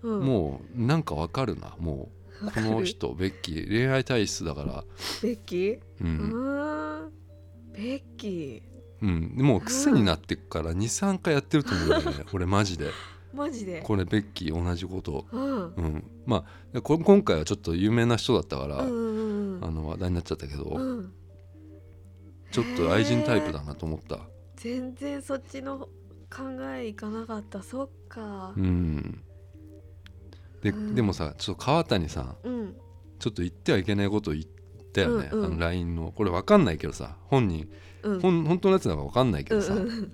もうなんかわかるなもう。この人ベッキー。恋愛体質だから。ベッキー？ベッキうん、でもう癖になってっから23回やってると思うんだよね。<laughs> 俺マジで。ーマジで？これベッキー同じこと。うん。うん。まあこ今回はちょっと有名な人だったから、あの話題になっちゃったけど、うん。ちょっと愛人タイプだなと思った。全然そっちの考えいかなかった。そっか。うん。で,、うん。でもさちょっと川谷さんうん。ちょっと言ってはいけないこと言ったよね、うんうん。あの LINE の。これ分かんないけどさ本人、うん。ほん本当のやつなんか分かんないけどさ、うんうん。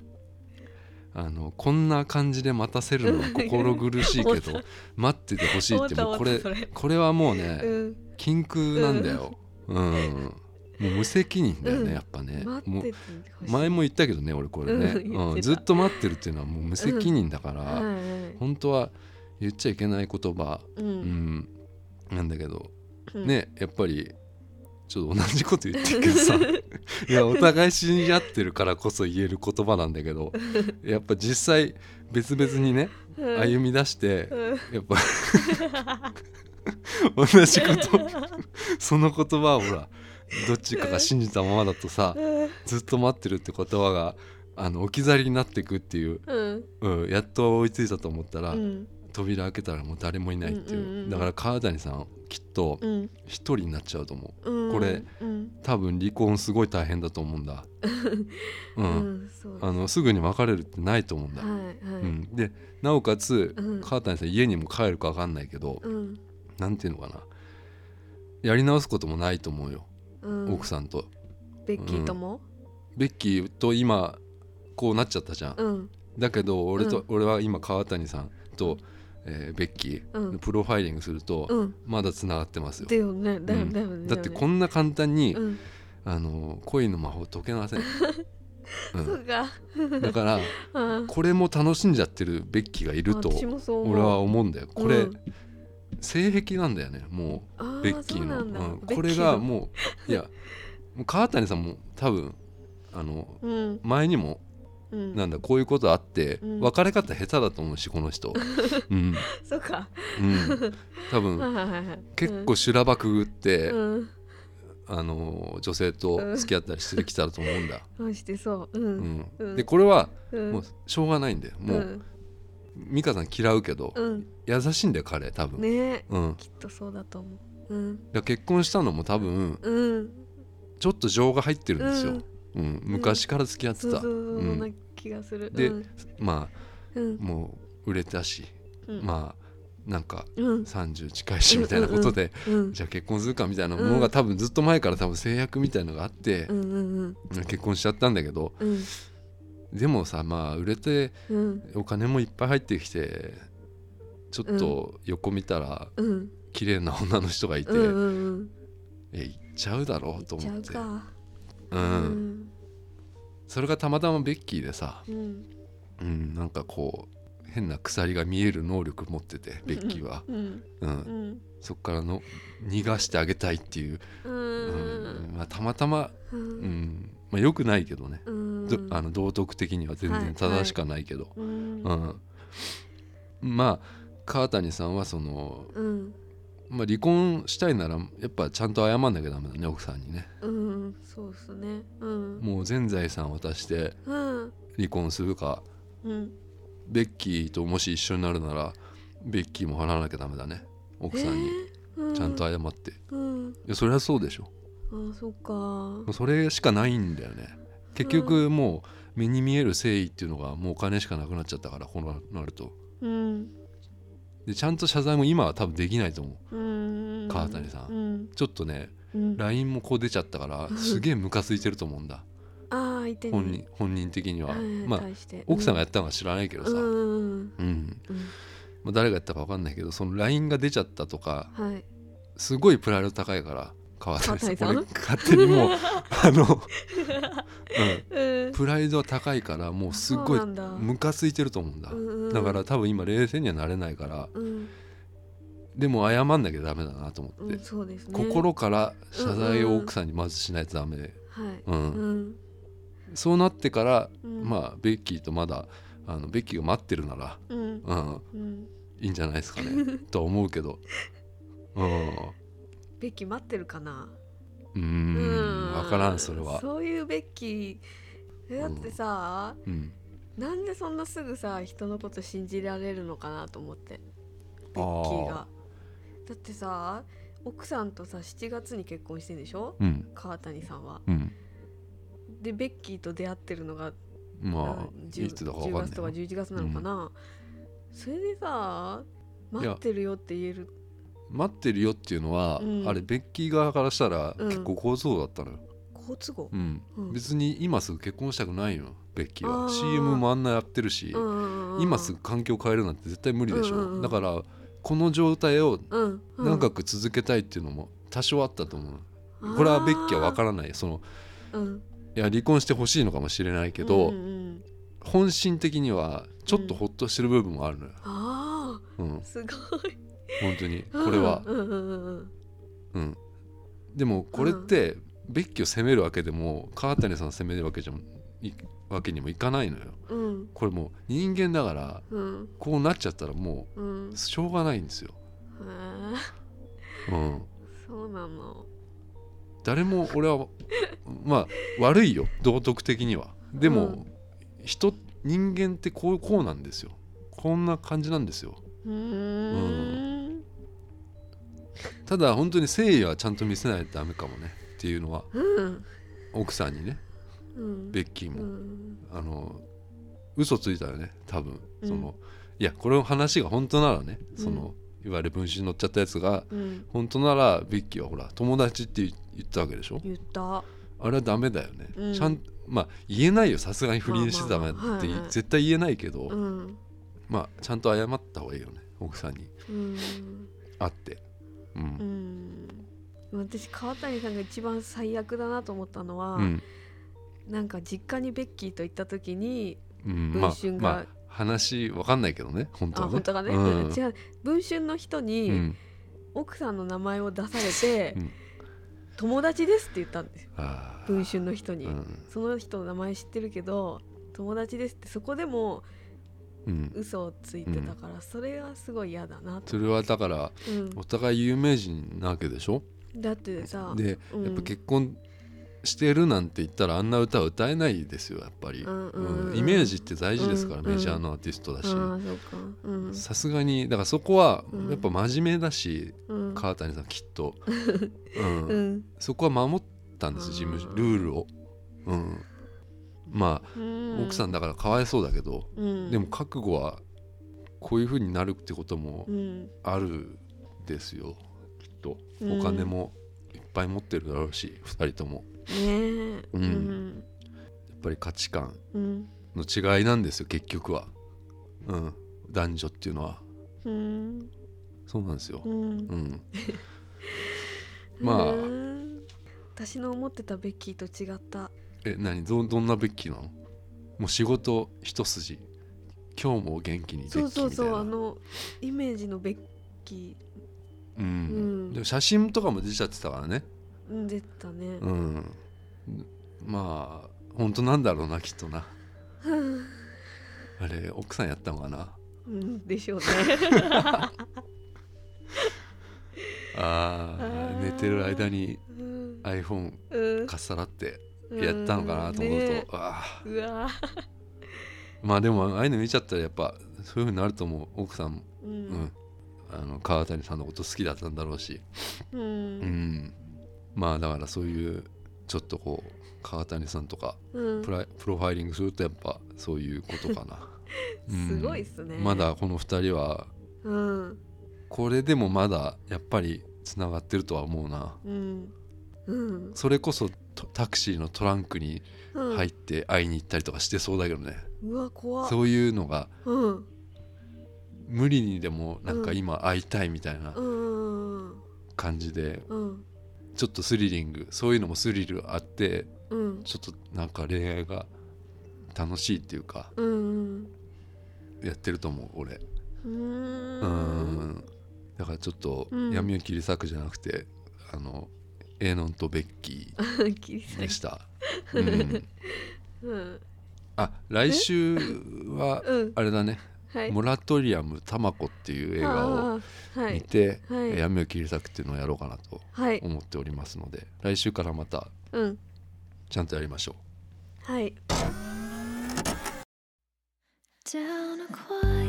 あのこんな感じで待たせるのは心苦しいけど待っててほしいってもうこれ。これはもうね、うん。禁句なんだよ、うんもう無責任だよね、うん。やっぱね。もう前も言ったけどね俺これね、うんずっと待ってるっていうのはもう無責任だから、はいはい。本当は言っちゃいけない言葉、ううんん、なんだけど、うん。ねやっぱりちょっと同じこと言ってるけどさ <laughs> いやお互い信じ合ってるからこそ言える言葉なんだけどやっぱ実際別々にねうん。歩み出してうん。やっぱ <laughs> 同じこと <laughs> その言葉をほら <laughs> どっちかが信じたままだとさうん。ずっと待ってるって言葉があの置き去りになっていくっていう、うん。うん、やっと追いついたと思ったら、うん。扉開けたらもう誰もいないっていう,、うんうんうんだから川谷さんきっとうん。一人になっちゃうと思う。うん。これうん。多分離婚すごい大変だと思うんだ、う <laughs> うんす。あのすぐに別れるってないと思うんだ、はいはい。うん、でなおかつ、うん。川谷さん家にも帰るか分かんないけど、うん。なんていうのかな。やり直すこともないと思うよ、うん。奥さんと。ベッキーとも？ベッキーと今こうなっちゃったじゃん、うん。だけど俺と、うん。俺は今川谷さんと、えーベッキープロファイリングすると、うん。まだつながってますよ。だよねだよねだってこんな簡単に、うん。あの恋の魔法解けません、<laughs> そうか。うん、だから <laughs> うん。これも楽しんじゃってるベッキーがいると俺は思うんだよ。これ、うん性癖なんだよねもうベッキーの。そうなんこれがもういやもう川谷さんも多分あのうん。前にもうん。なんだこういうことあって、うん。別れ方下手だと思うしこの人、<laughs> うん。そうか。うん、多分結構修羅場くぐって、うん。あの女性と付き合ったりしてきたと思うんだ、うんしてそう。ううん。でこれはうん。もうしょうがないんだよ。もう、美香さん嫌うけど、うん。優しいんだよ彼多分、ね。えうん、きっとそうだと思う。うん。結婚したのも多分うん。ちょっと情が入ってるんですよ、うん。昔から付き合ってた、そうそうそううんな気がする。でうん。まうん。あもう売れたし、うん。まあなんかうん。30近いしみたいなことで、うんじゃあ結婚するかみたいなものが多分ずっと前から多分制約みたいのがあってう、んうん。結婚しちゃったんだけどうんでもさまあ売れてうん。お金もいっぱい入ってきてちょっと横見たらうん。綺麗な女の人がいて、うんうんうん。え行っちゃうだろうと思って。うか。う、うん。んそれがたまたまベッキーでさ、うん。うん、なんかこう変な鎖が見える能力持っててベッキーは、うん。うん。うん。そっからの逃がしてあげたいっていう、ううん。んまあ、たまたま、ううん。んまあ、よくないけどね、うん。どあの道徳的には全然正しくはないけど、うん。うん。まあ川谷さんはその、うん。まあ、離婚したいならやっぱちゃんと謝んなきゃダメだね奥さんにね。うん。そうっすね。うん。もう全財産渡してうん。離婚するか。うん。ベッキーともし一緒になるならベッキーも払わなきゃダメだね。奥さんに。うん。ちゃんと謝って、いうん。やそりゃそうでしょ。あそっかそれしかないんだよね結局もう目に見える誠意っていうのがもうお金しかなくなっちゃったからこうなると。うん。でちゃんと謝罪も今は多分できないと思う。うん。川谷さん。うん。ちょっとねうん。LINE もこう出ちゃったからすげえムカついてると思うんだ。<laughs> ああ相手に本人本人的には。はいまあ奥さんがやったのか知らないけどさ。うんまあ誰がやったか分かんないけどその LINE が出ちゃったとかはい。すごいプライド高いから川谷さん。川谷俺勝手にもう <laughs> あの、うん。うん、プライドは高いからもうすっごいそうなんだ。ムカついてると思うんだ、うんうん。だから多分今冷静にはなれないから。うん。でも謝んなきゃダメだなと思って、うんそうですね。心から謝罪を奥さんにまずしないとダメ。で、はい。うん。うん。そうなってから、うん。まあベッキーとまだあのベッキーが待ってるなら、うん。うん、うん。いいんじゃないですかね。とは思うけど。うん。<laughs> ベッキー待ってるかな？うーん。分からんそれは。そういうベッキーえだってさ、うん。なんでそんなすぐさ人のこと信じられるのかなと思って。ベッキーが。だってさ奥さんとさ7月に結婚してんでしょ？うん。川谷さんは。うん。でベッキーと出会ってるのがまあ10いつだか分10かん月とかないよ11月なのかな、それでさ待ってるよって言える待ってるよっていうのは、うん。あれベッキー側からしたらうん。結構好都合だったのよ、好都合。うん。うん。別に今すぐ結婚したくないのベッキーは。CM もあんなやってるし、今すぐ環境変えるなんて絶対無理でしょ、うんだからこの状態を長く続けたいっていうのも多少あったと思う、これはベッキーは分からない。そのいや離婚してほしいのかもしれないけど、本心的にはちょっとほっとしてる部分もあるのよ、あうん。あ、すごい本当に。これは、うんでもこれってベッキーを責めるわけでも川谷さんを責めるわけじゃいわけにもいかないのよ。うん。これもう人間だからうん。こうなっちゃったらもうしょうがないんですよ、へえうん、そうなの。誰も俺はまあ悪いよ。道徳的には。でも、人人間ってこうこうなんですよ。こんな感じなんですよ。うーんただ本当に誠意はちゃんと見せないとダメかもね。っていうのはうん奥さんにね。うん。ベッキーも、うん。あの嘘ついたよね多分。うん。その、いやこれの話が本当ならねうん。その、いわゆる文春に載っちゃったやつがうん。本当ならベッキーはほら友達って言言ったわけでしょ？言った。あれはダメだよね、うん。ちゃんまあ言えないよ。さすがに不倫してためって、まあまあはいはい絶対言えないけど、うん。まあちゃんと謝った方がいいよね奥さんに。うん。会ってうん。うん。私川谷さんが一番最悪だなと思ったのは、うん、なんか実家にベッキーと行った時にうん、まあ文春がまあ話わかんないけどね本当はね。あ本当がね、うん。違う文春の人うにん。奥さんの名前を出されて、うん。友達ですって言ったんです。よ文春の人に、うん。その人の名前知ってるけど友達ですって。そこでもうん、嘘をついてたから、それがすごい嫌だなとそれはだからうん。お互い有名人なわけでしょ？だってさでうん。やっぱ結婚してるなんて言ったらあんな歌は歌えないですよやっぱり、うんイメージって大事ですから、うん。メジャーのアーティストだし。さすがにだからそこはうん。やっぱ真面目だし、うん。川谷さんきっと、<laughs> うん。うん。そこは守ったんです事務所うんルールを、うん、まあうん。奥さんだからかわいそうだけど、うん。でも覚悟はこういう風になるってこともうん。あるですよ。きっと。うん。お金もいっぱい持ってるだろうし2人とも。ねえ。うん。うん。やっぱり価値観うん。の違いなんですよ結局は、うん、男女っていうのは。うん。そうなんですよ。う、ん。うん、<laughs> まあ。うん私の思ってたベッキーと違ったえ何？どどんなベッキーなの？もう仕事一筋。今日も元気にベッキーそうみたいな。そうそうあのイメージのベッキうん。うん。でも写真とかも出ちゃってたからね。ーうん出たね。うん。まあ本当なんだろうなきっとな。あれ奥さんやったのかな？うんでしょうね。あ <laughs> あーー寝てる間にうん。iPhone うん。かっさらってやったのかなと思うと、ねあうわー。まあでもああいうの見ちゃったらやっぱそういうふうになると思う奥さんも、ううん。んあの川谷さんのこと好きだったんだろうし、ううん。ん、まあだからそういうちょっとこう川谷さんとかうん。プライプロファイリングするとやっぱそういうことかな、う <laughs> んすごいっすね。まだこの2人はうん。これでもまだやっぱりつながってるとは思うな。うん。うん。それこそとタクシーのトランクにうん。入って会いに行ったりとかしてそうだけどね、うわ怖っ。そういうのがうん。無理にでもなんか今会いたいみたいなうん感じでうん。ちょっとスリリングそういうのもスリルあってうん。ちょっとなんか恋愛が楽しいっていうかうんやってると思う俺。ううん。ん。だからちょっとうん。闇を切り裂くじゃなくてあのエーノンとベッキーでした、<laughs> うん、うん。あ来週はうん。あれだね。はい。モラトリアムタマコっていう映画を見て、はい。闇を切り裂くっていうのをやろうかなとはい。思っておりますので来週からまたうん。ちゃんとやりましょはい。Down a quiet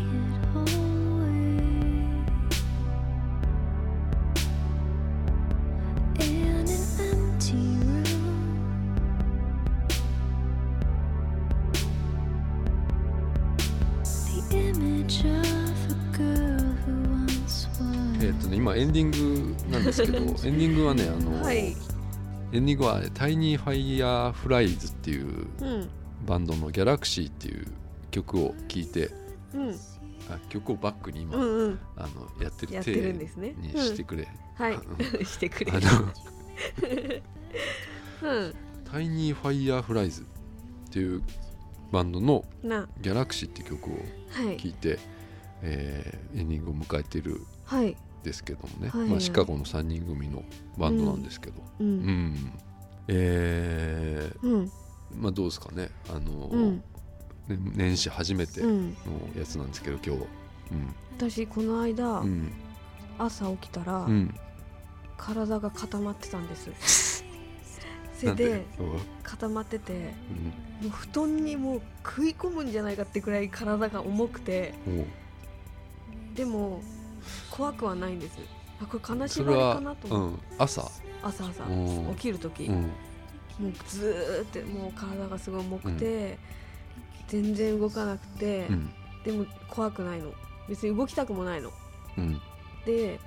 えっ、とね今エンディングなんですけど <laughs> エンディングはねあの、はい。エンディングは、ね、タイニーファイヤーフライズっていううん。バンドのギャラクシーっていう曲を聴いてうん。あ曲をバックに今、うんうん。あのやってるやってるんですね。にしてくれ、はい。うしてくれ。うん。タイニーファイヤーフライズっていうバンドのな。ギャラクシーっていう曲をはい。聴いて、えーエンディングを迎えているんはい。ですけどもね、はい。まあ、シカゴの3人組のバンドなんですけど、ううん。ん。えーうん。まあどうですかね。あの、うん。ね年始初めてのうん。やつなんですけど今日。私この間うんうん。朝起きたらうん。体が固まってたんですそなんれで固まっててうん。もう布団にもう食い込むんじゃないかってくらい体が重くてでも怖くはないんです。あこれ金それは、縛りかなとう思って、ん、朝、朝朝。う。ん起きる時、うん、もうずーってもう体がすごい重くて、全然動かなくて、うん。でも怖くないの。別に動きたくもないの。うん。で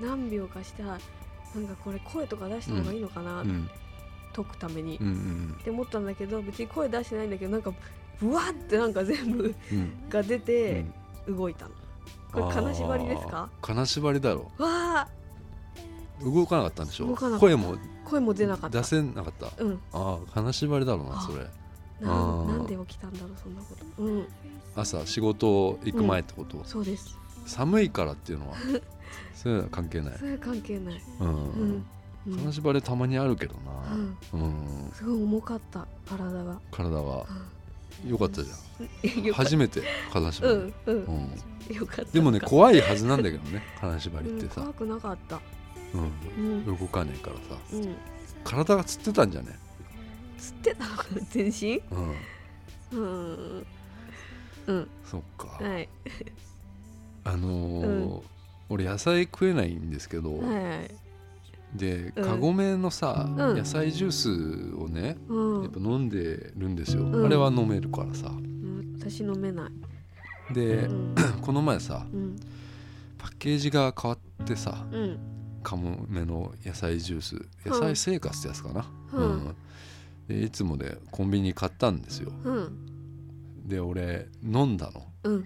何秒かしたらなんかこれ声とか出した方がいいのかな、うん解くために、って思ったんだけど別に声出してないんだけどなんかブワってなんか全部うん。が出うてん。動いたの、これ金縛りですか？金縛りだろ。わあ。動かなかったんでしょ？動かなかった。声も声も出なかった。出せなかった。うん。ああ金縛りだろうなあそれ。ななんで起きたんだろうそんなこと。うん。朝仕事行く前ってこと、そうです。寒いからっていうのは？<laughs> そういうのは関係ない。それは関係ない。うん金縛りたまにあるけどうん。なうん、すごい重かった体が。体は。よかったじゃん。初めて金縛り、うんうん。うん。よかった。でもね怖いはずなんだけどね金縛りってさ。うん怖、くなかった。うん。うん。動かねえからさ。うん。体がつってたんじゃね？吸ってたのかな全身？うん。うん。うん。そっか、はい。あの俺野菜食えないんですけど、はいはいでうん。カゴメのさ、ん。野菜ジュースをねうん。やっぱ飲んでるんですよ、うん。あれは飲めるからさ。うん私飲めない。で、うん。<clears throat> この前さうん。パッケージが変わってさうん。カモメの野菜ジュース野菜生活ってやつかな、うん。でいつもでコンビニ買ったんですよ。うん。で俺飲んだの。うん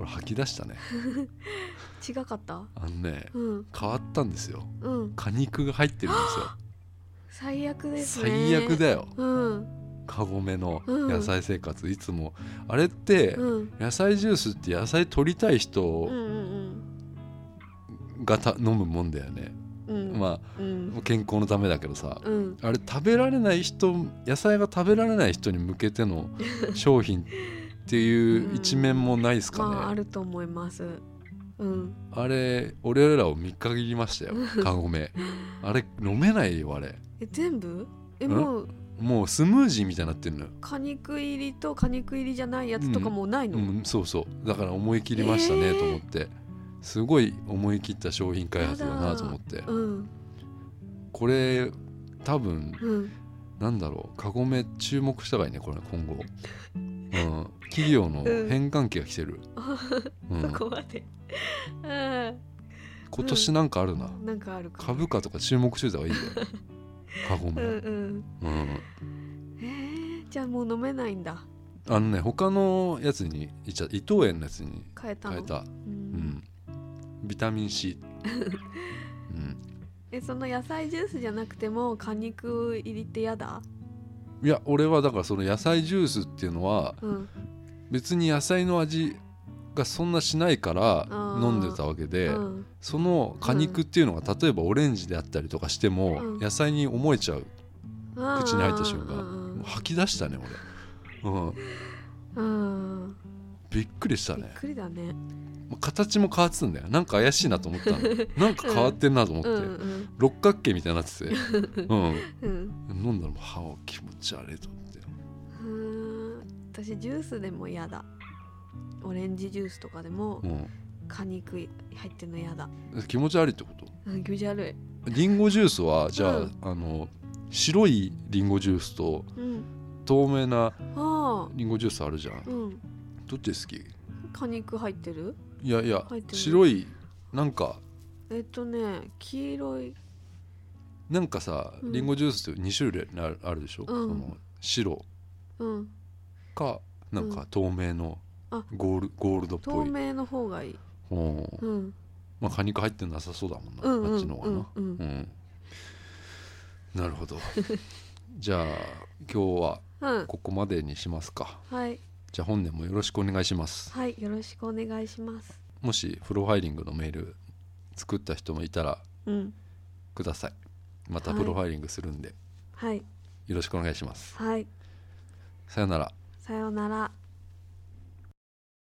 俺吐き出したね。<laughs> 違かった？あのねうん。変わったんですよ。うん。果肉が入ってるんですよ。<gasps> 最悪ですね。最悪だよ。うん。カゴメのうん。野菜生活、いつも。あれってうん。野菜ジュースって野菜取りたいうん人うん。がた飲むもんだよね、まうん。あ健康のためだけどさ、うん。あれ食べられない人野菜が食べられない人に向けての商品っていう一面もないですかね、まああると思います。うん。あれ俺らを見限りましたよ。<laughs> カゴメ。あれ飲めないよあれ。え全部？えんもうもうスムージーみたいになってるのよ、果肉入りと果肉入りじゃないやつとかもうないの、うん、そうそう。だから思い切りましたねえーと思って、すごい思い切った商品開発だなと思って。うん。これ多分うん。なんだろう。カゴメ注目したがいいねこれ今後、うん、企業の変換期が来てる、うん、そこまで。うん。今年なんかあるな、なんかあるか株価とか注目しといた方がいいよ。カゴメ、うんえー、じゃあもう飲めないんだ。あのね他のやつにいっちゃ伊藤園のやつに変えたの？変えた、ううん。ん、ビタミン C、<laughs> うん、えその野菜ジュースじゃなくても果肉入りってやだ？いや俺はだからその野菜ジュースっていうのはうん。別に野菜の味がそんなしないから飲んでたわけで、うん。その果肉っていうのが例えばオレンジであったりとかしても、うん。野菜に思えちゃう。口に入った瞬間。吐き出したね俺、うん、うん。うんびっくりしたびっねくりだね。形も変わってたんだよ。なんか怪しいなと思ったの。<laughs> なんか変わってんなと思って、うん。うん六角形みたいになってて、<laughs> うん、うん。飲んだらもう歯を気持ち悪いと思って。うーん。私ジュースでも嫌だ。オレンジジュースとかでも果肉入ってんの嫌だ。うん、気持ち悪いってこと？うん気持ち悪い。リンゴジュースはじゃあ,、うん。あの白いリンゴジュースとうん。透明なリンゴジュースあるじゃん。うんどっち好き？果肉入ってる？いやいや入ってる。白いなんかえっとね黄色い。なんかさうん。リンゴジュースって2種類あるあるでしょ、うん。その白。うん。かなんか透明のあ。ゴールゴールドっぽい、透明の方がいい。うん。うん。まあ果肉入ってなさそうだもんな、うんうんあっちの方がな、うんうん。うん。なるほど。<laughs> じゃあ今日はうん。ここまでにしますか。はいじゃあ本年もよろしくお願いします。はいよろしくお願いします。もしプロファイリングのメール作った人もいたらうん。ください。またはい。プロファイリングするんで、はい。よろしくお願いします。はい。さよなら。さようなら